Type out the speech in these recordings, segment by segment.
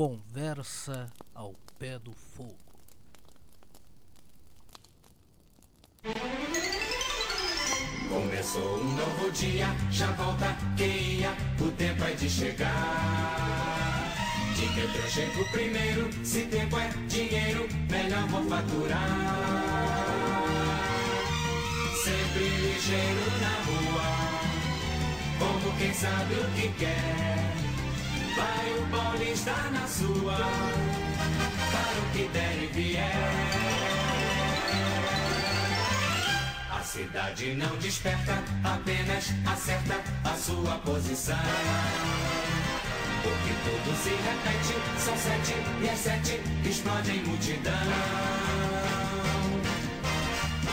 Conversa ao pé do fogo. Começou um novo dia, já volta quem ia, o tempo é de chegar. De que eu chego primeiro, se tempo é dinheiro, melhor vou faturar. Sempre ligeiro na rua, como quem sabe o que quer. Vai o paulista na sua, para o que der e vier. A cidade não desperta, apenas acerta a sua posição. Porque tudo se repete, são sete e às sete explode em multidão.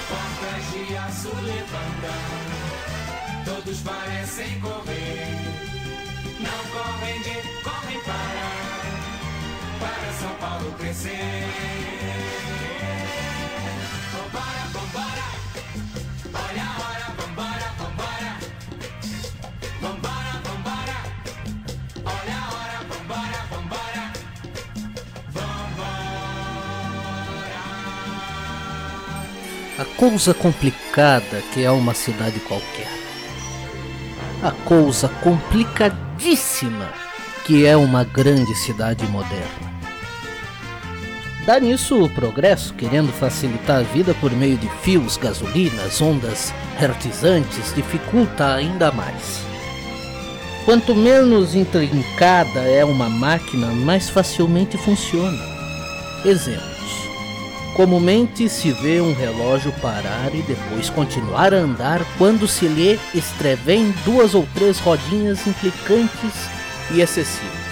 Portas de aço levantam, todos parecem correr. Crescer. Vambora, vambora, olha a hora, vambora, vambora. Vambora, vambora, olha a hora, vambora, vambora. Vambora. A coisa complicada que é uma cidade qualquer. A coisa complicadíssima que é uma grande cidade moderna. Dá nisso o progresso, querendo facilitar a vida por meio de fios, gasolinas, ondas hertizantes, dificulta ainda mais. Quanto menos intrincada é uma máquina, mais facilmente funciona. Exemplos. Comumente se vê um relógio parar e depois continuar a andar quando se lhe estrevém duas ou três rodinhas implicantes e excessivas.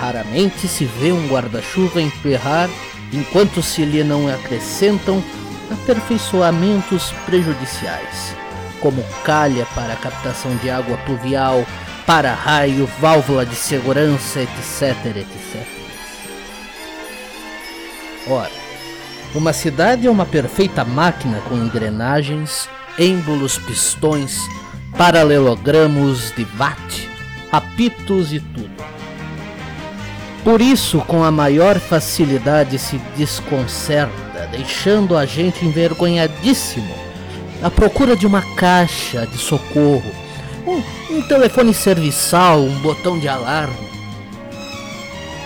Raramente se vê um guarda-chuva emperrar enquanto se lhe não acrescentam aperfeiçoamentos prejudiciais, como calha para captação de água pluvial, para-raio, válvula de segurança, etc, etc. Ora, uma cidade é uma perfeita máquina com engrenagens, êmbolos, pistões, paralelogramos de watt, apitos e tudo. Por isso, com a maior facilidade se desconcerta, deixando a gente envergonhadíssimo à procura de uma caixa de socorro, um, um telefone serviçal, um botão de alarme.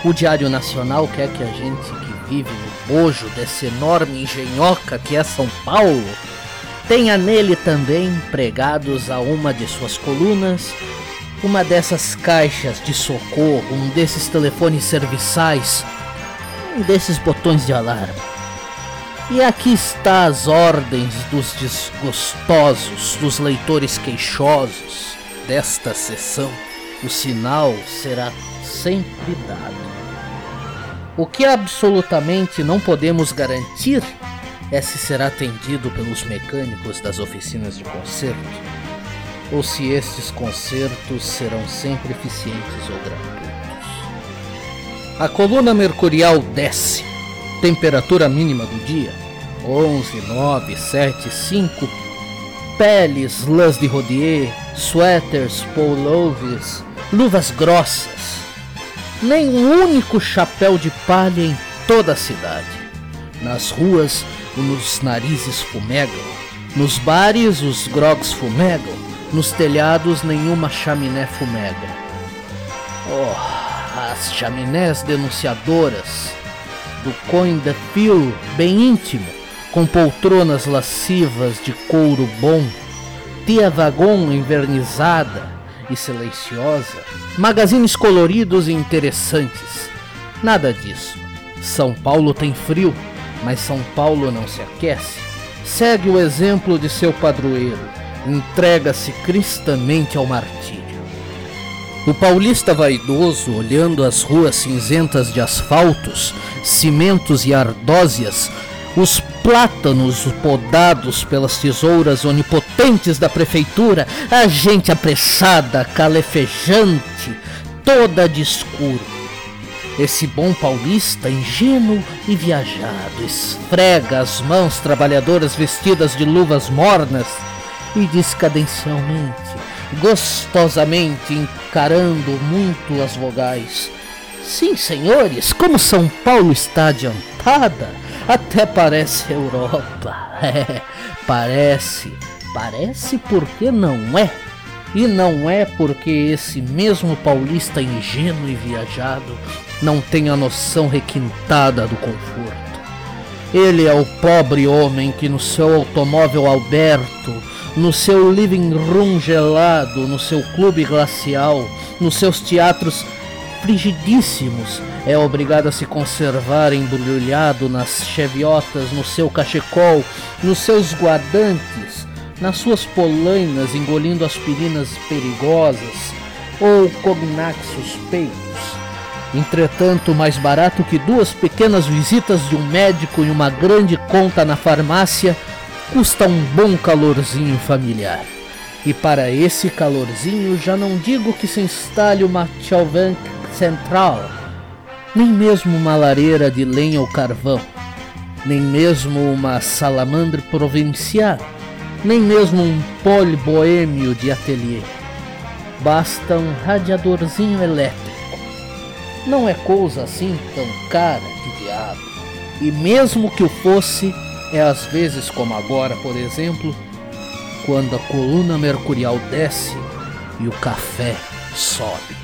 O Diário Nacional quer que a gente que vive no bojo desse enorme engenhoca que é São Paulo tenha nele também pregados a uma de suas colunas uma dessas caixas de socorro, um desses telefones serviçais, um desses botões de alarme. E aqui está as ordens dos desgostosos, dos leitores queixosos desta sessão. O sinal será sempre dado. O que absolutamente não podemos garantir é se será atendido pelos mecânicos das oficinas de conserto ou se estes concertos serão sempre eficientes ou gratuitos. A coluna mercurial desce. Temperatura mínima do dia: 11, 9, 7, 5. Peles, lãs de rodier, suéteres, pullovers, luvas grossas. Nem um único chapéu de palha em toda a cidade. Nas ruas, os narizes fumegam. Nos bares, os grogs fumegam. Nos telhados, nenhuma chaminé fumega. Oh, as chaminés denunciadoras do coin the feel bem íntimo, com poltronas lascivas de couro bom, tia vagão envernizada e silenciosa, magazines coloridos e interessantes. Nada disso. São Paulo tem frio, mas São Paulo não se aquece. Segue o exemplo de seu padroeiro entrega-se cristamente ao martírio. O paulista vaidoso, olhando as ruas cinzentas de asfaltos, cimentos e ardósias, os plátanos podados pelas tesouras onipotentes da prefeitura, a gente apressada, calefejante, toda de escuro. Esse bom paulista, ingênuo e viajado, esfrega as mãos trabalhadoras vestidas de luvas mornas e descadencialmente, gostosamente encarando muito as vogais, Sim, senhores, como São Paulo está adiantada, até parece Europa. É, parece. Parece porque não é. E não é porque esse mesmo paulista ingênuo e viajado não tem a noção requintada do conforto. Ele é o pobre homem que no seu automóvel Alberto, no seu living room gelado, no seu clube glacial, nos seus teatros frigidíssimos, é obrigado a se conservar embrulhado nas cheviotas, no seu cachecol, nos seus guardantes, nas suas polainas, engolindo aspirinas perigosas ou cognac suspeitos. Entretanto, mais barato que duas pequenas visitas de um médico e uma grande conta na farmácia, custa um bom calorzinho familiar. E para esse calorzinho já não digo que se instale uma Chauvank central, nem mesmo uma lareira de lenha ou carvão, nem mesmo uma salamandre provincial, nem mesmo um pole boêmio de ateliê. Basta um radiadorzinho elétrico. Não é coisa assim tão cara que diabo. E mesmo que o fosse, é às vezes como agora, por exemplo, quando a coluna mercurial desce e o café sobe.